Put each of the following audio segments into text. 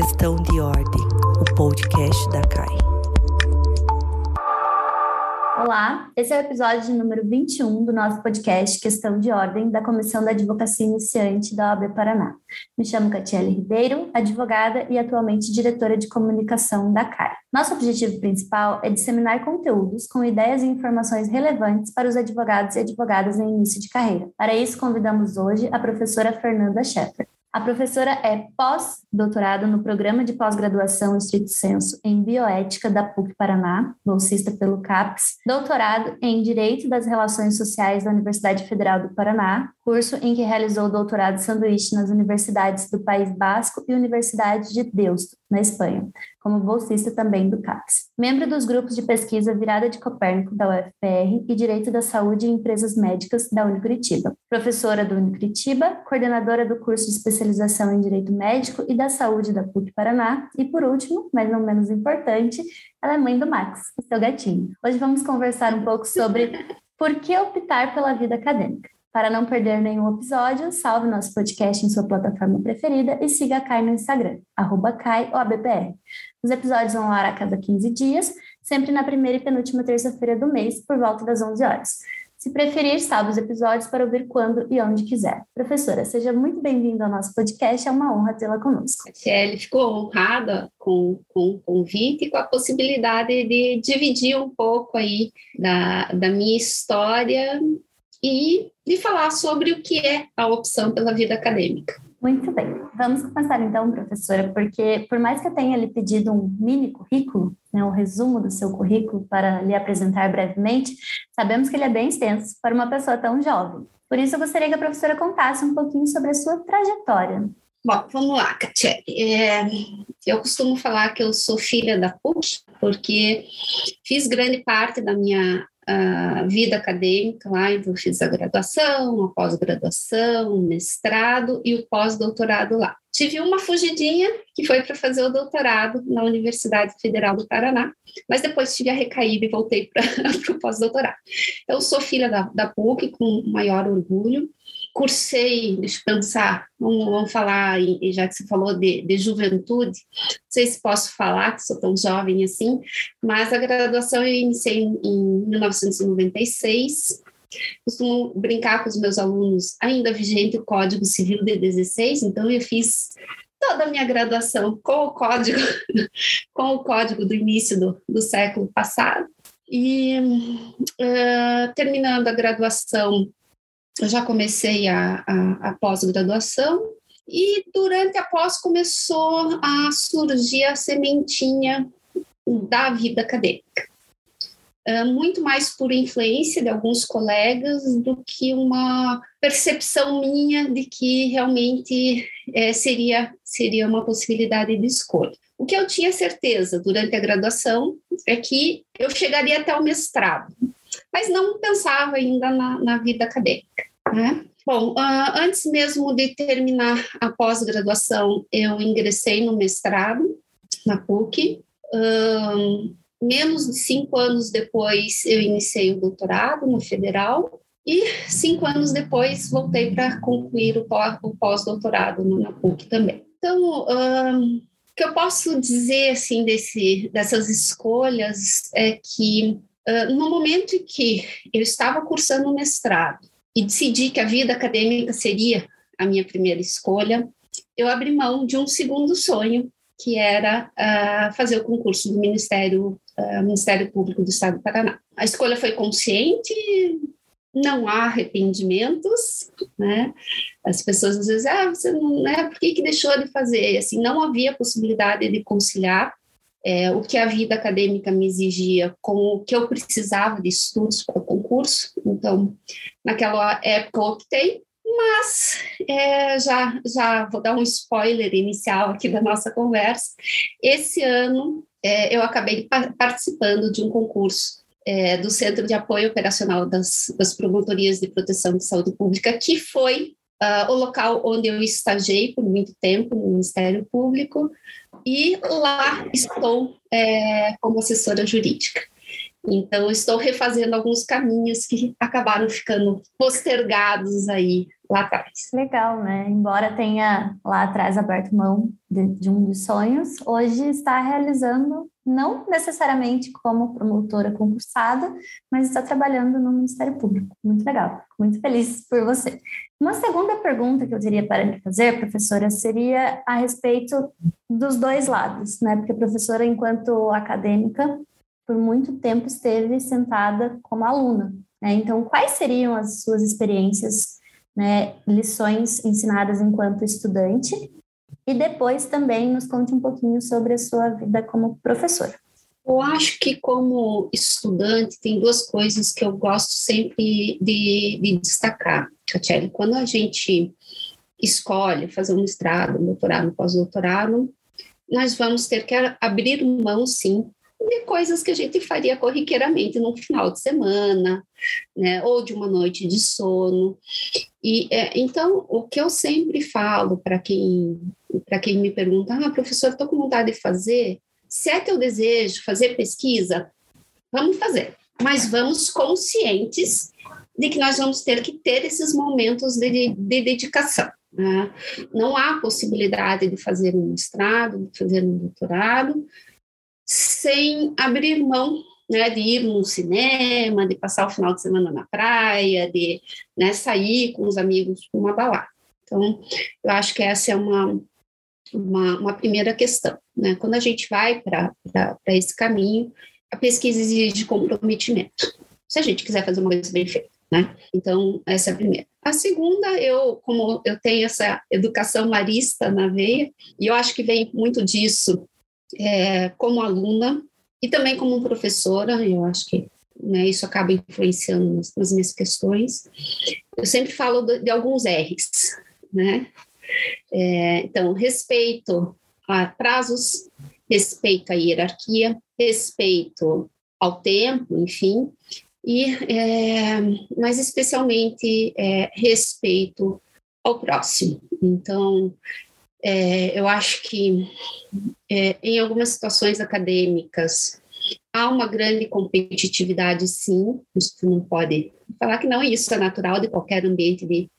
Questão de Ordem, o podcast da CAI. Olá, esse é o episódio número 21 do nosso podcast Questão de Ordem da Comissão da Advocacia Iniciante da OAB Paraná. Me chamo Catiele Ribeiro, advogada e atualmente diretora de comunicação da CAI. Nosso objetivo principal é disseminar conteúdos com ideias e informações relevantes para os advogados e advogadas em início de carreira. Para isso, convidamos hoje a professora Fernanda Scheffer. A professora é pós-doutorado no programa de pós-graduação estrito senso em bioética da PUC Paraná, bolsista pelo CAPES, doutorado em Direito das Relações Sociais da Universidade Federal do Paraná, curso em que realizou doutorado sanduíche nas universidades do País Basco e Universidade de Deusto, na Espanha, como bolsista também do CAPES. Membro dos grupos de pesquisa Virada de Copérnico da UFPR e Direito da Saúde em Empresas Médicas da Unicuritiba. Professora do Unicuritiba, coordenadora do curso de especialização em Direito Médico e da Saúde da PUC Paraná e, por último, mas não menos importante, ela é mãe do Max, o seu gatinho. Hoje vamos conversar um pouco sobre por que optar pela vida acadêmica. Para não perder nenhum episódio, salve nosso podcast em sua plataforma preferida e siga a Kai no Instagram, arroba KaiOABPR. Os episódios vão lá a cada 15 dias, sempre na primeira e penúltima terça-feira do mês, por volta das 11 horas. Se preferir, salve os episódios para ouvir quando e onde quiser. Professora, seja muito bem-vinda ao nosso podcast, é uma honra tê-la conosco. Kelly ficou honrada com, com o convite e com a possibilidade de dividir um pouco aí da, da minha história e de falar sobre o que é a opção pela vida acadêmica. Muito bem. Vamos começar então, professora, porque por mais que eu tenha lhe pedido um mini currículo, né, um resumo do seu currículo para lhe apresentar brevemente, sabemos que ele é bem extenso para uma pessoa tão jovem. Por isso, eu gostaria que a professora contasse um pouquinho sobre a sua trajetória. Bom, vamos lá, Katia. É, eu costumo falar que eu sou filha da PUC, porque fiz grande parte da minha vida acadêmica lá, então eu fiz a graduação, a pós-graduação, mestrado e o pós-doutorado lá. Tive uma fugidinha que foi para fazer o doutorado na Universidade Federal do Paraná, mas depois tive a recaída e voltei para o pós-doutorado. Eu sou filha da, da PUC com maior orgulho, cursei, deixa eu pensar, vamos, vamos falar, já que você falou de, de, juventude, não sei se posso falar, que sou tão jovem assim, mas a graduação eu iniciei em, em 1996, costumo brincar com os meus alunos, ainda vigente o Código Civil de 16, então eu fiz toda a minha graduação com o código, com o código do início do, do século passado. E uh, terminando a graduação, eu já comecei a, a, a pós-graduação e durante a pós começou a surgir a sementinha da vida acadêmica. Uh, muito mais por influência de alguns colegas do que uma percepção minha de que realmente é, seria, seria uma possibilidade de escolha. O que eu tinha certeza durante a graduação é que eu chegaria até o mestrado, mas não pensava ainda na, na vida acadêmica. Né? Bom, uh, antes mesmo de terminar a pós-graduação, eu ingressei no mestrado na PUC. Menos de cinco anos depois, eu iniciei o doutorado no Federal. E cinco anos depois, voltei para concluir o pós-doutorado na PUC também. Então, o que eu posso dizer assim desse, dessas escolhas é que uh, no momento em que eu estava cursando o mestrado e decidi que a vida acadêmica seria a minha primeira escolha, eu abri mão de um segundo sonho, que era uh, fazer o concurso do Ministério, uh, Ministério Público do Estado do Paraná. A escolha foi consciente, não há arrependimentos, né? As pessoas às vezes, ah, você não, né? Por que, que deixou de fazer? Assim, não havia possibilidade de conciliar é, o que a vida acadêmica me exigia com o que eu precisava de estudos para o concurso. Então, naquela época eu optei, mas é, já, já vou dar um spoiler inicial aqui da nossa conversa. Esse ano é, eu acabei participando de um concurso é, do Centro de Apoio Operacional das, das Promotorias de Proteção de Saúde Pública, que foi uh, o local onde eu estagiei por muito tempo no Ministério Público, e lá estou é, como assessora jurídica. Então, estou refazendo alguns caminhos que acabaram ficando postergados aí lá atrás. Legal, né? Embora tenha lá atrás aberto mão de, de um dos sonhos, hoje está realizando não necessariamente como promotora concursada, mas está trabalhando no Ministério Público. Muito legal, muito feliz por você. Uma segunda pergunta que eu teria para lhe fazer, professora, seria a respeito dos dois lados, né? Porque a professora, enquanto acadêmica, por muito tempo esteve sentada como aluna, né? Então, quais seriam as suas experiências, né, lições ensinadas enquanto estudante e depois também nos conte um pouquinho sobre a sua vida como professora. Eu acho que como estudante tem duas coisas que eu gosto sempre de, de destacar, Catiele. Quando a gente escolhe fazer um mestrado, um doutorado, um pós-doutorado, nós vamos ter que abrir mão, sim, de coisas que a gente faria corriqueiramente no final de semana, né, ou de uma noite de sono. E é, então, o que eu sempre falo para quem para quem me pergunta, ah, professor, estou com vontade de fazer. Se é teu desejo fazer pesquisa, vamos fazer. Mas vamos conscientes de que nós vamos ter que ter esses momentos de, de dedicação. Né? Não há possibilidade de fazer um mestrado, de fazer um doutorado, sem abrir mão né, de ir no cinema, de passar o final de semana na praia, de né, sair com os amigos para uma balada. Então, eu acho que essa é uma, uma, uma primeira questão. Né? Quando a gente vai para esse caminho, a pesquisa exige comprometimento. Se a gente quiser fazer uma coisa bem feita. Né? Então, essa é a primeira. A segunda, eu, como eu tenho essa educação marista na veia, e eu acho que vem muito disso é, como aluna e também como professora, eu acho que né, isso acaba influenciando nas, nas, minhas questões. Eu sempre falo de, de alguns R's, né? É, então, respeito a prazos, respeito à hierarquia, respeito ao tempo, enfim, e é, mas especialmente é, respeito ao próximo. Então, é, eu acho que é, em algumas situações acadêmicas há uma grande competitividade, sim. Isso não pode falar que não. Isso é natural de qualquer ambiente de,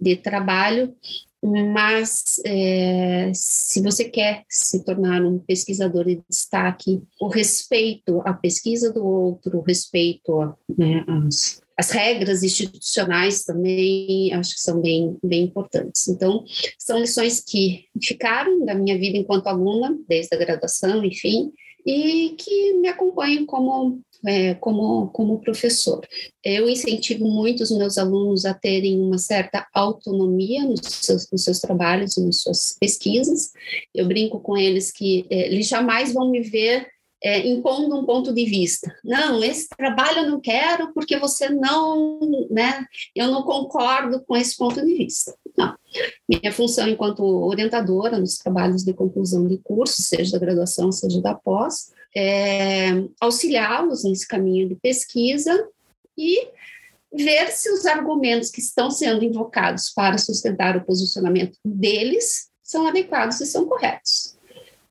de trabalho, mas é, se você quer se tornar um pesquisador de destaque, o respeito à pesquisa do outro, o respeito né, às, às, regras institucionais também, acho que são bem, bem importantes. Então, são lições que ficaram da minha vida enquanto aluna, desde a graduação, enfim, e que me acompanham como é, como, como professor. Eu incentivo muito os meus alunos a terem uma certa autonomia nos seus, nos seus trabalhos, nas suas pesquisas. Eu brinco com eles que é, eles jamais vão me ver é, impondo um ponto de vista. Não, esse trabalho eu não quero porque você não, né? Eu não concordo com esse ponto de vista. Não. Minha função enquanto orientadora nos trabalhos de conclusão de curso, seja da graduação, seja da pós, é, auxiliá-los nesse caminho de pesquisa e ver se os argumentos que estão sendo invocados para sustentar o posicionamento deles são adequados e são corretos.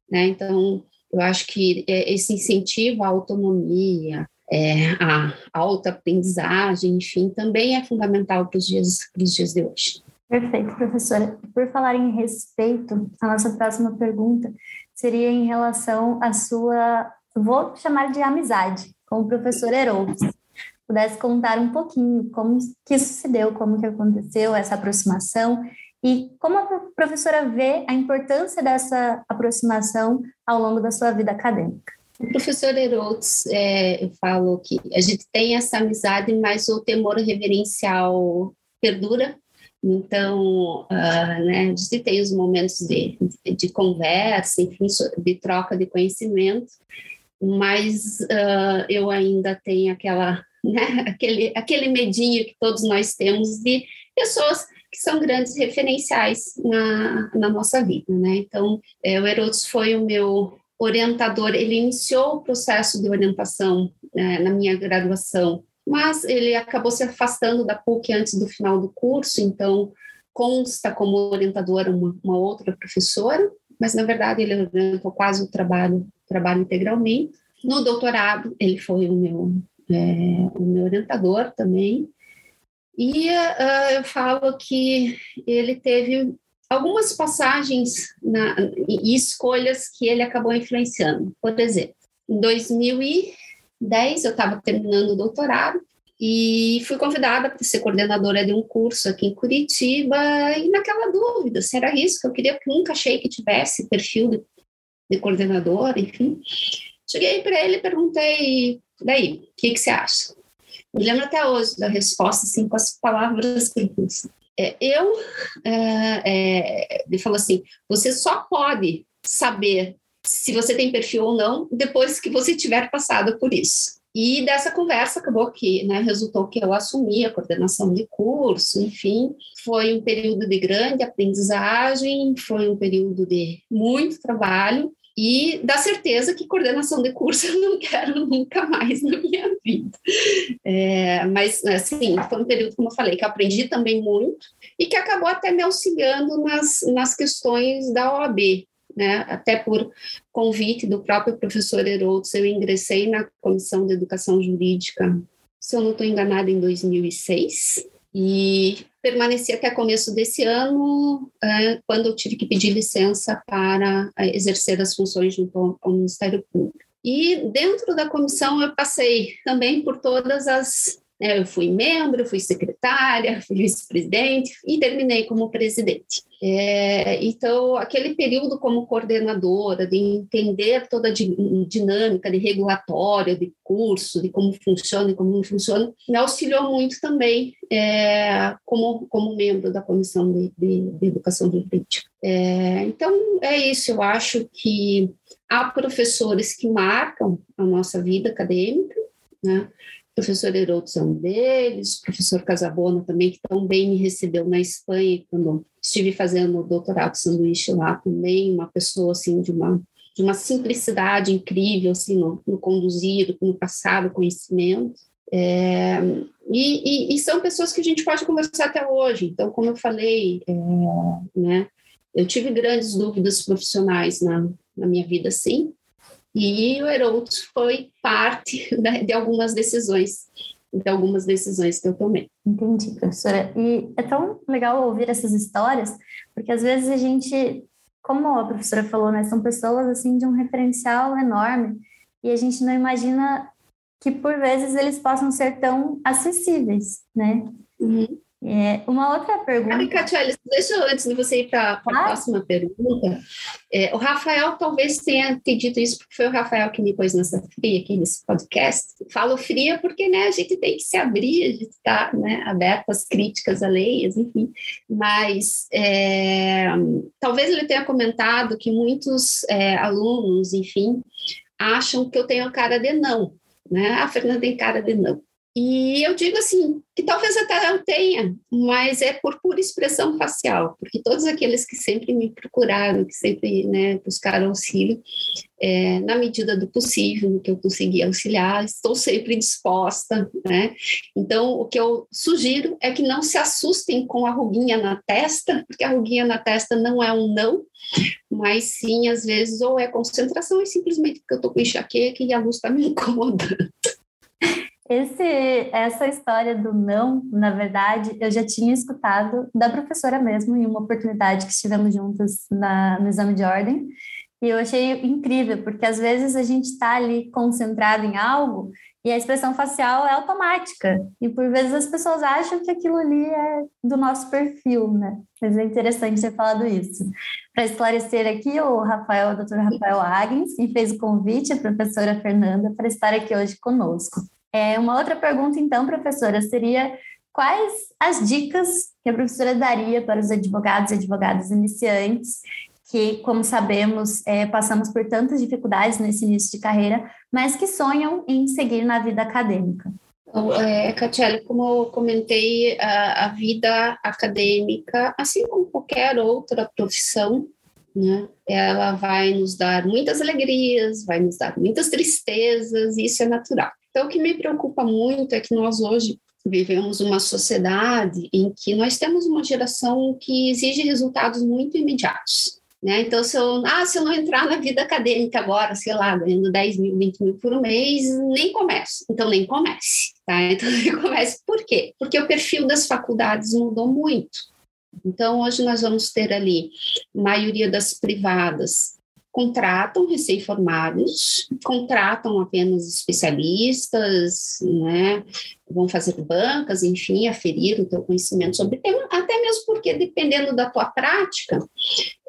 Né? Então, eu acho que é, esse incentivo à autonomia, é, à alta aprendizagem, enfim, também é fundamental para os dias, dias de hoje. Perfeito, professora. Por falar em respeito, a nossa próxima pergunta seria em relação à sua, vou chamar de amizade, com o professor Herodes. Pudesse contar um pouquinho como que isso se deu, como que aconteceu essa aproximação e como a professora vê a importância dessa aproximação ao longo da sua vida acadêmica. O professor Herodes, é, falo que a gente tem essa amizade, mas o temor reverencial perdura então, uh, né, a gente tem os momentos de, de, de, conversa, enfim, de troca de conhecimento, mas uh, eu ainda tenho aquela, né, aquele, aquele medinho que todos nós temos de pessoas que são grandes referenciais na, na nossa vida, né? Então, é, o Herodes foi o meu orientador, ele iniciou o processo de orientação né, na minha graduação mas ele acabou se afastando da PUC antes do final do curso, então consta como orientadora uma, uma outra professora, mas na verdade ele orientou quase o trabalho, trabalho integralmente. No doutorado, ele foi o meu, é, o meu orientador também, E uh, eu falo que ele teve algumas passagens na, e escolhas que ele acabou influenciando. Por exemplo, em 2010 eu estava terminando o doutorado e fui convidada para ser coordenadora de um curso aqui em Curitiba e naquela dúvida se era isso que eu queria, porque nunca achei que tivesse perfil de, de coordenadora, enfim. Cheguei para ele e perguntei, daí, o que, que você acha? Me lembro até hoje da resposta, assim, com as palavras que ele é, eu, é, é, ele falou assim, você só pode saber se você tem perfil ou não depois que você tiver passado por isso. E dessa conversa acabou que, né, resultou que eu assumi a coordenação de curso, enfim, foi um período de grande aprendizagem, foi um período de muito trabalho, e dá certeza que coordenação de curso eu não quero nunca mais na minha vida. É, mas, assim, foi um período, como eu falei, que eu aprendi também muito e que acabou até me auxiliando nas, nas questões da OAB, né? Até por convite do próprio professor Herolds, eu ingressei na Comissão de Educação Jurídica, se eu não estou enganada, em 2006, e permaneci até começo desse ano, é, quando eu tive que pedir licença para é, exercer as funções junto ao Ministério Público. E dentro da comissão eu passei também por todas as? Eu fui membro, fui secretária, fui vice-presidente e terminei como presidente. É, então, aquele período como coordenadora, de entender toda a dinâmica de regulatória, de curso, de como funciona e como não funciona, me auxiliou muito também é, como, como membro da Comissão de, de, de Educação Jurídica. É, então, é isso, eu acho que há professores que marcam a nossa vida acadêmica, né? Professor Heroldo é um deles, professor Casabona também, que também me recebeu na Espanha, quando estive fazendo o doutorado sanduíche lá também, uma pessoa assim de uma de uma simplicidade incrível assim no, no conduzir, no passar o conhecimento. É, e, e, e, são pessoas que a gente pode conversar até hoje. Então, como eu falei, é, né, eu tive grandes dúvidas profissionais na, na minha vida, sim, e o Herolds foi parte de algumas decisões, de algumas decisões que eu tomei. Entendi, professora. E é tão legal ouvir essas histórias, porque às vezes a gente, como a professora falou, né, são pessoas assim de um referencial enorme e a gente não imagina que por vezes eles possam ser tão acessíveis, né? Uhum. É, uma outra pergunta. Ah, Catiele, deixa eu, antes de você ir para a ah? próxima pergunta. É, o Rafael talvez tenha te dito isso, porque foi o Rafael que me pôs nessa fria aqui nesse podcast. Falo fria porque né, a gente tem que se abrir, a gente está né, aberto às críticas alheias, enfim. Mas é, talvez ele tenha comentado que muitos é, alunos, enfim, acham que eu tenho a cara de não. Né? A Fernanda tem cara de não. E eu digo assim, que talvez até eu tenha, mas é por pura expressão facial, porque todos aqueles que sempre me procuraram, que sempre né, buscaram auxílio, é, na medida do possível, no que eu consegui auxiliar, estou sempre disposta, né? Então, o que eu sugiro é que não se assustem com a ruguinha na testa, porque a ruguinha na testa não é um não, mas sim, às vezes, ou é concentração, e simplesmente porque eu estou com enxaqueca e a luz está me incomodando. Esse, essa história do não, na verdade, eu já tinha escutado da professora mesmo em uma oportunidade que estivemos juntas na, no exame de ordem. E eu achei incrível, porque às vezes a gente está ali concentrado em algo e a expressão facial é automática. E por vezes as pessoas acham que aquilo ali é do nosso perfil, né? Mas é interessante ter falado isso. Para esclarecer aqui, o Rafael, o doutor Rafael Agnes, me fez o convite, a professora Fernanda, para estar aqui hoje conosco. É, uma outra pergunta, então, professora, seria quais as dicas que a professora daria para os advogados e advogadas iniciantes, que, como sabemos, é, passamos por tantas dificuldades nesse início de carreira, mas que sonham em seguir na vida acadêmica? Então, é, como eu comentei, a, a, vida acadêmica, assim como qualquer outra profissão, né, ela vai nos dar muitas alegrias, vai nos dar muitas tristezas, e isso é natural. Então, o que me preocupa muito é que nós hoje vivemos uma sociedade em que nós temos uma geração que exige resultados muito imediatos. Né? Então, se eu, ah, se eu não entrar na vida acadêmica agora, sei lá, ganhando 10 mil, 20 mil por mês, nem começo. Então, nem comece. Tá? Então, ele começa. Por quê? Porque o perfil das faculdades mudou muito. Então, hoje nós vamos ter ali, maioria das privadas, contratam recém-formados, contratam apenas especialistas, né? vão fazer bancas, enfim, aferir o teu conhecimento sobre o tema, até mesmo porque, dependendo da tua prática,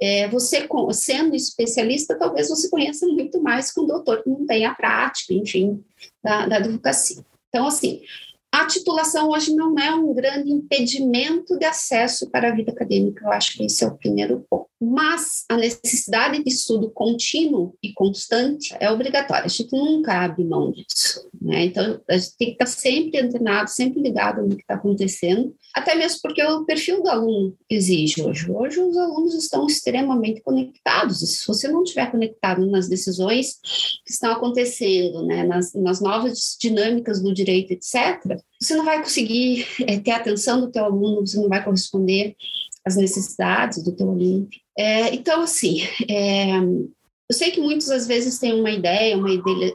é, você, sendo especialista, talvez você conheça muito mais que um doutor que não tem a prática, enfim, da, da advocacia. Então, assim, a titulação hoje não é um grande impedimento de acesso para a vida acadêmica, eu acho que esse é o primeiro ponto. Mas a necessidade de estudo contínuo e constante é obrigatória, a gente nunca abre mão disso. Né? Então, a gente tem que estar sempre antenado, sempre ligado no que está acontecendo, até mesmo porque o perfil do aluno exige hoje. Hoje os alunos estão extremamente conectados, se você não estiver conectado nas decisões que estão acontecendo, né, nas, nas novas dinâmicas do direito, etc., você não vai conseguir é, ter a atenção do teu aluno, você não vai corresponder às necessidades do teu aluno. É, então, assim, é, eu sei que muitas às vezes têm uma ideia, uma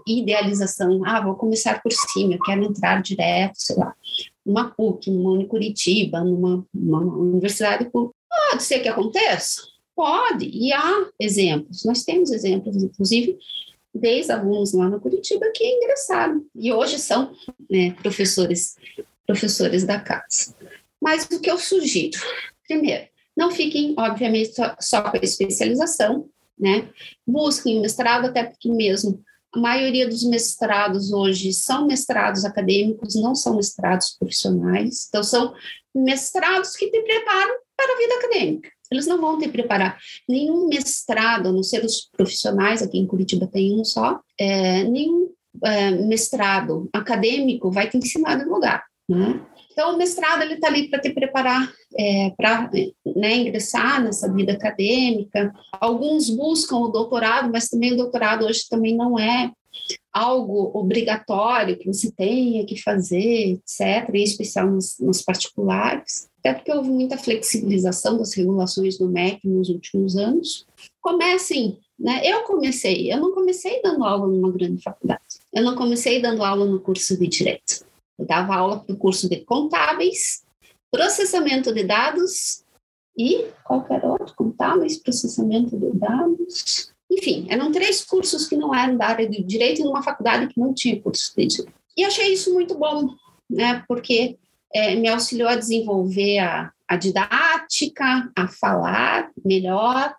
idealização, ah, vou começar por cima, eu quero entrar direto, sei lá, numa PUC, numa Unicuritiba, numa, numa universidade pública. Pode ser que aconteça? Pode, e há exemplos, nós temos exemplos, inclusive, desde alunos lá no Curitiba que ingressaram e hoje são né, professores professores da casa. Mas o que eu sugiro? Primeiro, não fiquem, obviamente, só, só com a especialização, né? Busquem mestrado, até porque mesmo a maioria dos mestrados hoje são mestrados acadêmicos, não são mestrados profissionais. Então, são mestrados que te preparam para a vida acadêmica. Eles não vão te preparar nenhum mestrado, a não ser os profissionais, aqui em Curitiba tem um só, é, nenhum é, mestrado acadêmico vai te ensinar no lugar. Né? Então, o mestrado ele está ali para te preparar é, para né, ingressar nessa vida acadêmica. Alguns buscam o doutorado, mas também o doutorado hoje também não é algo obrigatório que você tenha que fazer, etc., em especial nos, nos particulares até porque houve muita flexibilização das regulações do MEC nos últimos anos. Comecem, né? Eu comecei, eu não comecei dando aula numa grande faculdade, eu não comecei dando aula no curso de Direito. Eu dava aula para o curso de Contábeis, Processamento de Dados e qualquer outro, Contábeis, Processamento de Dados. Enfim, eram três cursos que não eram da área de Direito em uma faculdade que não tinha curso de Direito. E achei isso muito bom, né? Porque é, me auxiliou a desenvolver a, a didática, a falar melhor,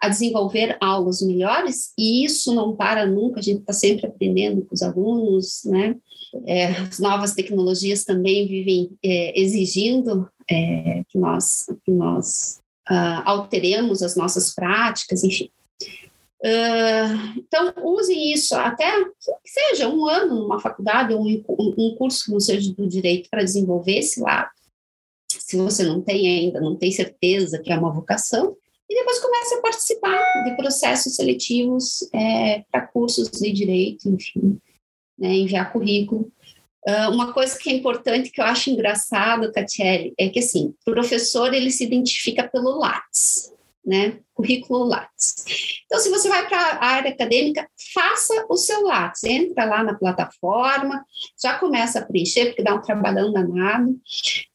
a desenvolver aulas melhores, e isso não para nunca, a gente está sempre aprendendo com os alunos, né? É, as novas tecnologias também vivem é, exigindo é, que nós, que nós uh, alteremos as nossas práticas, enfim. Uh, então, usem isso até que seja um ano numa faculdade ou um, um curso que não seja do direito para desenvolver esse lado. Se você não tem ainda, não tem certeza que é uma vocação, e depois comece a participar de processos seletivos é, para cursos de direito, enfim, né, enviar currículo. Uh, uma coisa que é importante, que eu acho engraçado, Catiele, é que, assim, o professor, ele se identifica pelo Lattes né? Currículo Lattes. Então, se você vai para a área acadêmica, faça o seu Lattes, entra lá na plataforma, já começa a preencher, porque dá um trabalhão danado,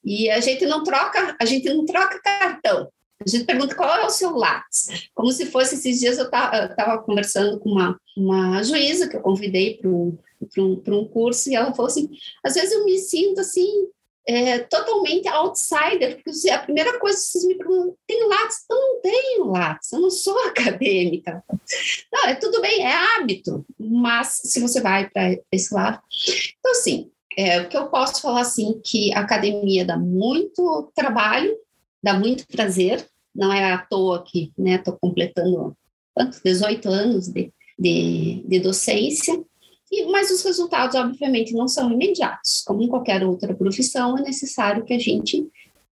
e a gente não troca, a gente não troca cartão, a gente pergunta qual é o seu Lattes. Como se fosse esses dias eu estava conversando com uma, uma juíza que eu convidei para um, um, um curso e ela falou assim: às vezes eu me sinto assim, é, totalmente outsider, porque a primeira coisa que vocês me perguntam, tem Lattes? Eu não tenho Lattes, eu não sou acadêmica. Não, é tudo bem, é hábito, mas se você vai para esse lado. Então, assim, é, o que eu posso falar, assim, que a academia dá muito trabalho, dá muito prazer, não é à toa que estou né, completando quanto, 18 anos de, de, de docência, e, mas os resultados, obviamente, não são imediatos. Como em qualquer outra profissão, é necessário que a gente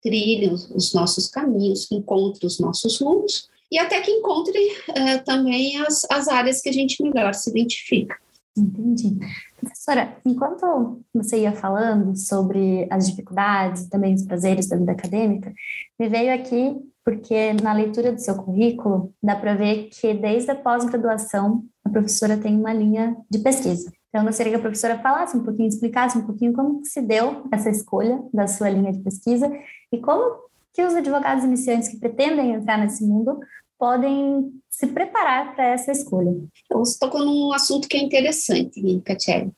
trilhe os, os nossos caminhos, encontre os nossos rumos e até que encontre uh, também as, as áreas que a gente melhor se identifica. Entendi. Professora, enquanto você ia falando sobre as dificuldades e também os prazeres da vida acadêmica, me veio aqui porque na leitura do seu currículo dá para ver que desde a pós-graduação a professora tem uma linha de pesquisa. Então, eu gostaria que a professora falasse um pouquinho, explicasse um pouquinho como se deu essa escolha da sua linha de pesquisa e como que os advogados iniciantes que pretendem entrar nesse mundo podem se preparar para essa escolha. Então, você tocou num assunto que é interessante, Catiele.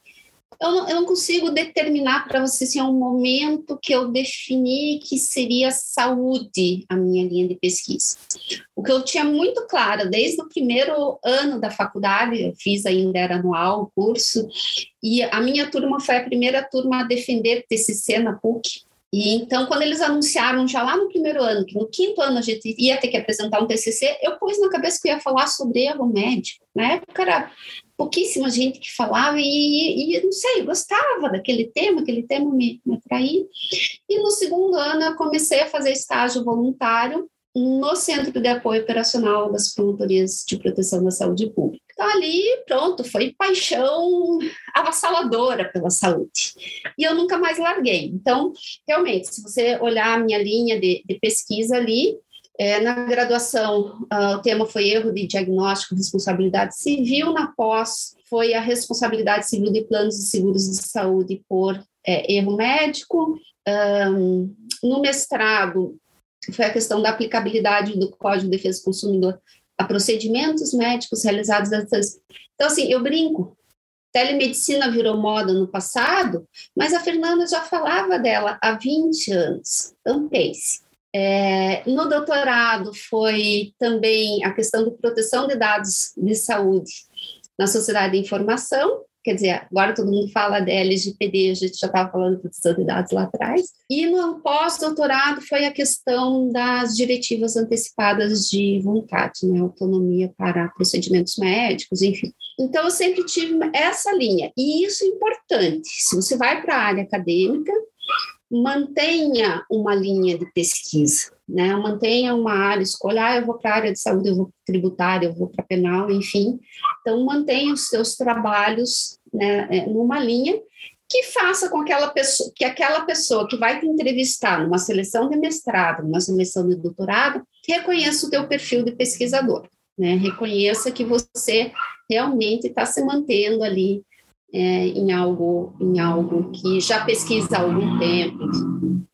Eu não, eu não consigo determinar para você se é um momento que eu defini que seria saúde a minha linha de pesquisa. O que eu tinha muito claro desde o primeiro ano da faculdade, eu fiz ainda era anual o curso, e a minha turma foi a primeira turma a defender TCC na PUC. E então, quando eles anunciaram já lá no primeiro ano, que no quinto ano a gente ia ter que apresentar um TCC, eu pus na cabeça que eu ia falar sobre erro médico. Na época era pouquíssima gente que falava e, e não sei, gostava daquele tema, aquele tema me, me atraía. E no segundo ano eu comecei a fazer estágio voluntário no Centro de Apoio Operacional das Promotorias de Proteção da Saúde Pública. Então, ali, pronto, foi paixão avassaladora pela saúde. E eu nunca mais larguei. Então, realmente, se você olhar a minha linha de, de pesquisa ali, é, na graduação, uh, o tema foi erro de diagnóstico, responsabilidade civil. Na pós, foi a responsabilidade civil de planos e seguros de saúde por é, erro médico. Um, no mestrado, foi a questão da aplicabilidade do Código de Defesa do Consumidor a procedimentos médicos realizados. Então, assim, eu brinco. Telemedicina virou moda no passado, mas a Fernanda já falava dela há 20 anos. Então, pense. É, no doutorado foi também a questão de proteção de dados de saúde na sociedade de informação, quer dizer, agora todo mundo fala de LGPD, a gente já estava falando de proteção de dados lá atrás. E no pós-doutorado foi a questão das diretivas antecipadas de vontade, né, autonomia para procedimentos médicos, enfim. Então, eu sempre tive essa linha, e isso é importante. Se você vai para a área acadêmica, mantenha uma linha de pesquisa, né? mantenha uma área, escolha, ah, eu vou para a área de saúde, eu vou para tributária, eu vou para penal, enfim. Então, mantenha os seus trabalhos né, é, numa linha que faça com aquela pessoa, que aquela pessoa que vai te entrevistar numa seleção de mestrado, numa seleção de doutorado, reconheça o teu perfil de pesquisador, né? Reconheça que você realmente está se mantendo ali é, em algo em algo que já pesquisa há algum tempo.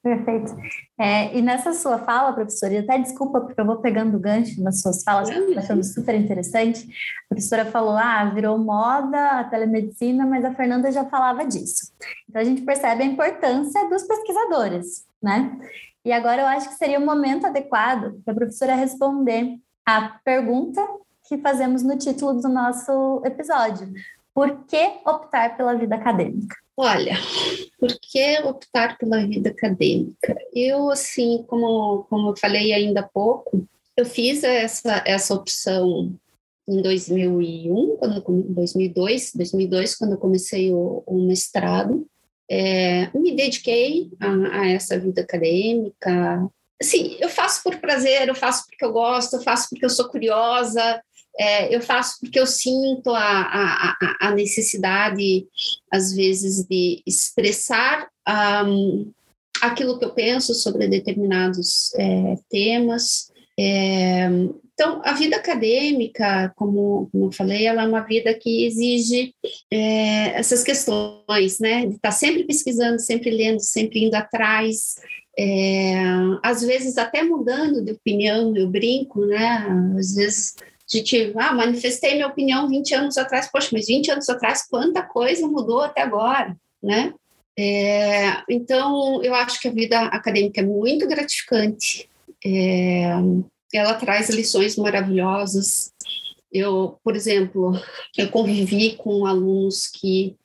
Perfeito. É, e nessa sua fala, professora, e até desculpa porque eu vou pegando gancho nas suas falas, que estou achando super interessante. A professora falou, ah, virou moda a telemedicina, mas a Fernanda já falava disso. Então a gente percebe a importância dos pesquisadores, né? E agora eu acho que seria o momento adequado para a professora responder a pergunta que fazemos no título do nosso episódio. Por que optar pela vida acadêmica? Olha, por que optar pela vida acadêmica? Eu, assim, como, como eu falei ainda há pouco, eu fiz essa, essa opção em 2001, quando, 2002, 2002, quando eu comecei o, o mestrado. É, me dediquei a, a, essa vida acadêmica. Assim, eu faço por prazer, eu faço porque eu gosto, eu faço porque eu sou curiosa, é, eu faço porque eu sinto a, a, a, necessidade, às vezes, de expressar um, aquilo que eu penso sobre determinados é, temas. É, então, a vida acadêmica, como, como eu falei, ela é uma vida que exige é, essas questões, né? De estar sempre pesquisando, sempre lendo, sempre indo atrás, é, às vezes até mudando de opinião, eu brinco, né? Às vezes de tipo, ah, manifestei minha opinião 20 anos atrás, poxa, mas 20 anos atrás, quanta coisa mudou até agora, né? É, então, eu acho que a vida acadêmica é muito gratificante, é, ela traz lições maravilhosas. Eu, por exemplo, eu convivi com alunos que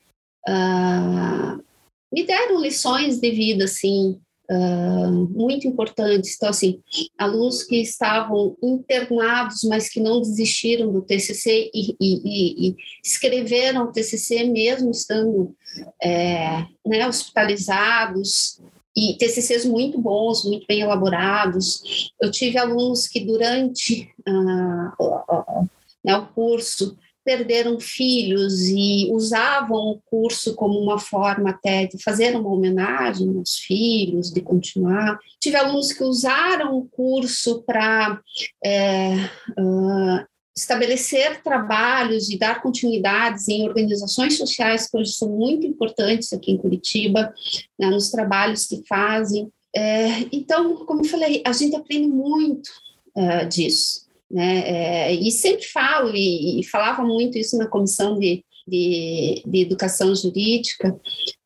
uh, me deram lições de vida, assim, muito importantes. Então, assim, alunos que estavam internados, mas que não desistiram do TCC e, e, e escreveram o TCC mesmo estando é, né, hospitalizados, e TCCs muito bons, muito bem elaborados. Eu tive alunos que durante uh, uh, uh, né, o curso perderam filhos e usavam o curso como uma forma até de fazer uma homenagem aos filhos, de continuar. Tive alunos que usaram o curso para é, uh, estabelecer trabalhos e dar continuidades em organizações sociais que hoje são muito importantes aqui em Curitiba, né, nos trabalhos que fazem. É, então, como eu falei, a gente aprende muito uh, disso. Né? É, e sempre falo, e, e, falava muito isso na comissão de, de, de educação jurídica,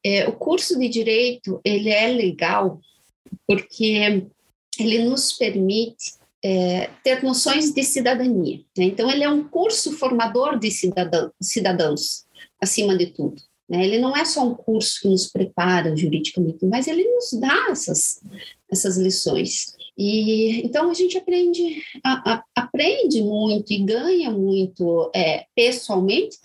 é, o curso de direito ele é legal porque ele nos permite é, ter noções de cidadania. Né? Então, ele é um curso formador de cidadão, cidadãos, acima de tudo. Né? Ele não é só um curso que nos prepara juridicamente, mas ele nos dá essas, essas lições. E então a gente aprende, a, a, aprende muito e ganha muito é, pessoalmente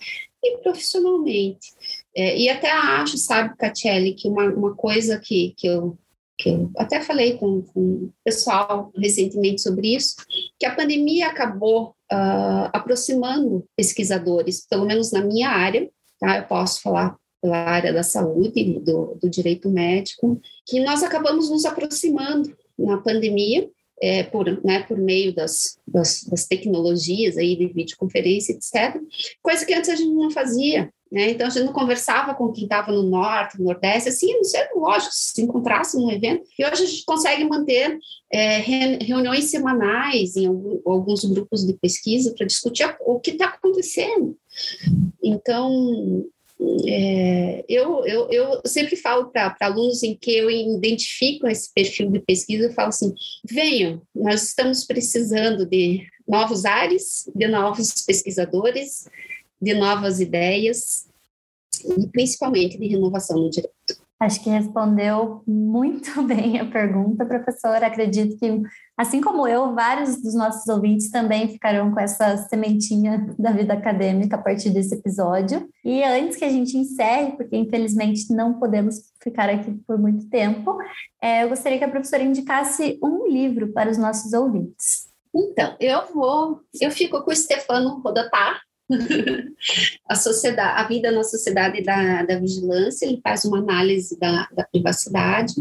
e profissionalmente. É, e até acho, sabe, Catiele, que uma, uma coisa que, que, eu, que eu até falei com, com o pessoal recentemente sobre isso, que a pandemia acabou uh, aproximando pesquisadores, pelo menos na minha área, tá? eu posso falar pela área da saúde, do, do direito médico, que nós acabamos nos aproximando na pandemia, é, por, né, por meio das, das, das, tecnologias aí de videoconferência, etc., coisa que antes a gente não fazia. Né? Então, a gente não conversava com quem estava no norte, no nordeste, assim, não sei, lógico, se encontrasse num evento. E hoje a gente consegue manter é, reuniões semanais em alguns grupos de pesquisa para discutir o que está acontecendo. Então, é, eu, eu, eu sempre falo para alunos em que eu identifico esse perfil de pesquisa, eu falo assim: venham, nós estamos precisando de novos ares, de novos pesquisadores, de novas ideias e principalmente de renovação no direito. Acho que respondeu muito bem a pergunta, professora. Acredito que, assim como eu, vários dos nossos ouvintes também ficarão com essa sementinha da vida acadêmica a partir desse episódio. E antes que a gente encerre, porque infelizmente não podemos ficar aqui por muito tempo, é, eu gostaria que a professora indicasse um livro para os nossos ouvintes. Então, eu vou, eu fico com o Stefano Rodatar, a sociedade, a vida na sociedade da, da vigilância, ele faz uma análise da, da privacidade.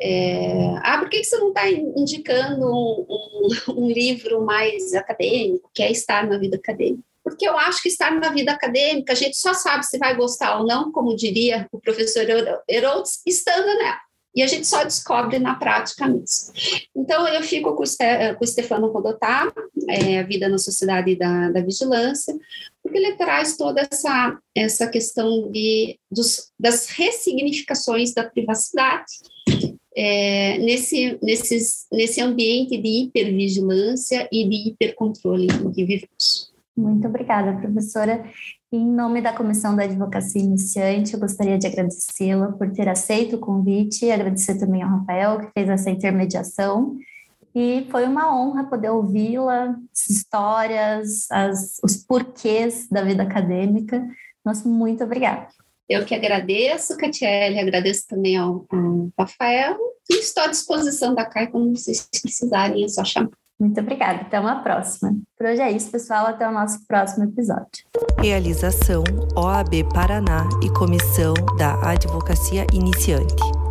É, ah, por que você não está indicando um, um, livro mais acadêmico, que é estar na vida acadêmica? Porque eu acho que estar na vida acadêmica, a gente só sabe se vai gostar ou não, como diria o professor Herodes, estando nela e a gente só descobre na prática mesmo. Então, eu fico com o, Stefano Rodotà, é, A Vida na Sociedade da, da Vigilância, porque ele traz toda essa, essa questão de, dos, das ressignificações da privacidade é, nesse, nesses, nesse ambiente de hipervigilância e de hipercontrole em que vivemos. Muito obrigada, professora. Em nome da Comissão da Advocacia Iniciante, eu gostaria de agradecê-la por ter aceito o convite agradecer também ao Rafael, que fez essa intermediação. E foi uma honra poder ouvi-la, as histórias, as, os porquês da vida acadêmica. Nosso muito obrigada. Eu que agradeço, Catiele, agradeço também ao, ao Rafael e estou à disposição da CAI quando vocês precisarem, é só chamar. Muito obrigada. Até uma próxima. Por hoje é isso, pessoal. Até o nosso próximo episódio. Realização OAB Paraná e Comissão da Advocacia Iniciante.